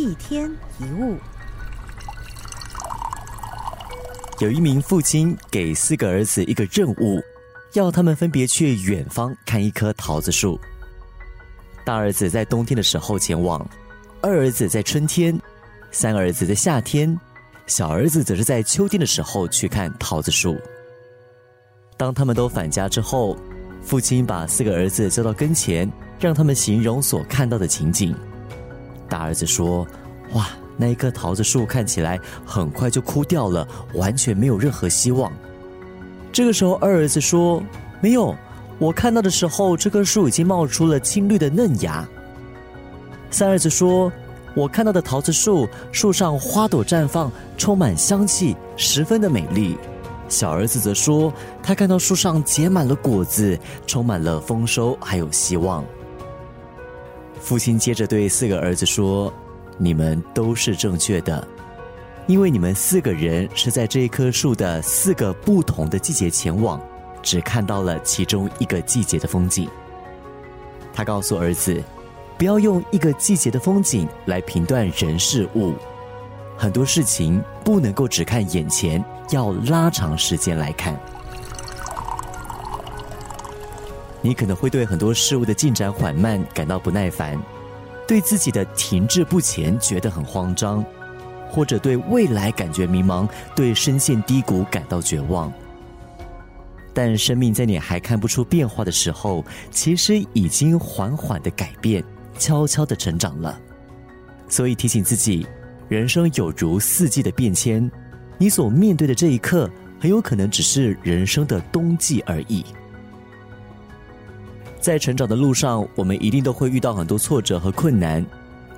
一天一物。有一名父亲给四个儿子一个任务，要他们分别去远方看一棵桃子树。大儿子在冬天的时候前往，二儿子在春天，三儿子在夏天，小儿子则是在秋天的时候去看桃子树。当他们都返家之后，父亲把四个儿子叫到跟前，让他们形容所看到的情景。大儿子说：“哇！”那一棵桃子树看起来很快就枯掉了，完全没有任何希望。这个时候，二儿子说：“没有，我看到的时候，这棵树已经冒出了青绿的嫩芽。”三儿子说：“我看到的桃子树，树上花朵绽放，充满香气，十分的美丽。”小儿子则说：“他看到树上结满了果子，充满了丰收，还有希望。”父亲接着对四个儿子说。你们都是正确的，因为你们四个人是在这一棵树的四个不同的季节前往，只看到了其中一个季节的风景。他告诉儿子，不要用一个季节的风景来评断人事物，很多事情不能够只看眼前，要拉长时间来看。你可能会对很多事物的进展缓慢感到不耐烦。对自己的停滞不前觉得很慌张，或者对未来感觉迷茫，对深陷低谷感到绝望。但生命在你还看不出变化的时候，其实已经缓缓的改变，悄悄的成长了。所以提醒自己，人生有如四季的变迁，你所面对的这一刻，很有可能只是人生的冬季而已。在成长的路上，我们一定都会遇到很多挫折和困难，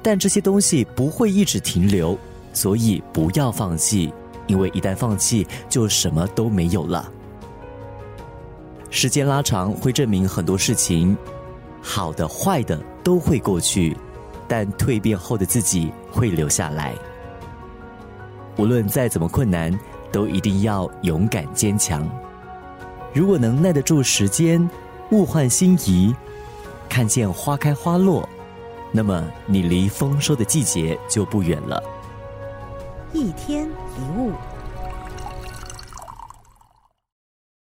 但这些东西不会一直停留，所以不要放弃，因为一旦放弃，就什么都没有了。时间拉长会证明很多事情，好的、坏的都会过去，但蜕变后的自己会留下来。无论再怎么困难，都一定要勇敢坚强。如果能耐得住时间。物换星移，看见花开花落，那么你离丰收的季节就不远了。一天一物。